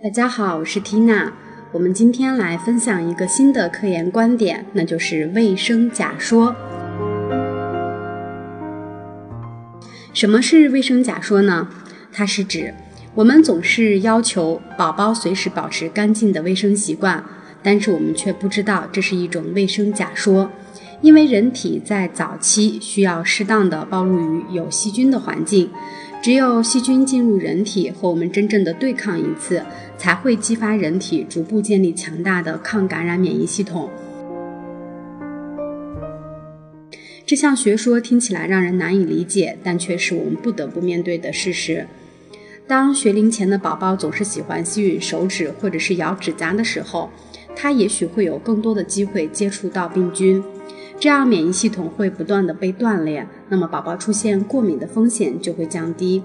大家好，我是缇娜。我们今天来分享一个新的科研观点，那就是卫生假说。什么是卫生假说呢？它是指我们总是要求宝宝随时保持干净的卫生习惯，但是我们却不知道这是一种卫生假说。因为人体在早期需要适当的暴露于有细菌的环境。只有细菌进入人体和我们真正的对抗一次，才会激发人体逐步建立强大的抗感染免疫系统。这项学说听起来让人难以理解，但却是我们不得不面对的事实。当学龄前的宝宝总是喜欢吸吮手指或者是咬指甲的时候，他也许会有更多的机会接触到病菌。这样免疫系统会不断的被锻炼，那么宝宝出现过敏的风险就会降低。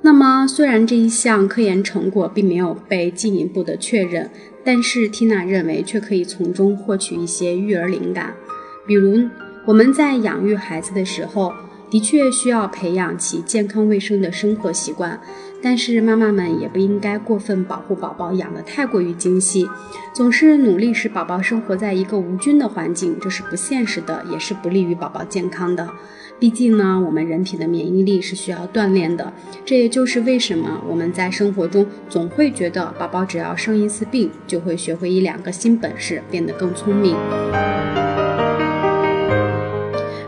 那么虽然这一项科研成果并没有被进一步的确认，但是缇娜认为却可以从中获取一些育儿灵感，比如我们在养育孩子的时候。的确需要培养其健康卫生的生活习惯，但是妈妈们也不应该过分保护宝宝，养得太过于精细，总是努力使宝宝生活在一个无菌的环境，这是不现实的，也是不利于宝宝健康的。毕竟呢，我们人体的免疫力是需要锻炼的，这也就是为什么我们在生活中总会觉得宝宝只要生一次病，就会学会一两个新本事，变得更聪明。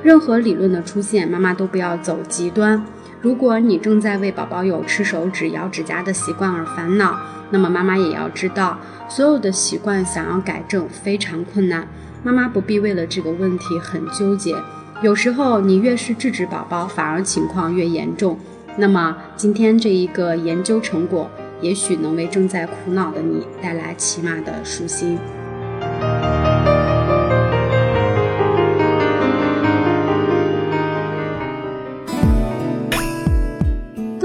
任何理论的出现，妈妈都不要走极端。如果你正在为宝宝有吃手指、咬指甲的习惯而烦恼，那么妈妈也要知道，所有的习惯想要改正非常困难。妈妈不必为了这个问题很纠结。有时候你越是制止宝宝，反而情况越严重。那么今天这一个研究成果，也许能为正在苦恼的你带来起码的舒心。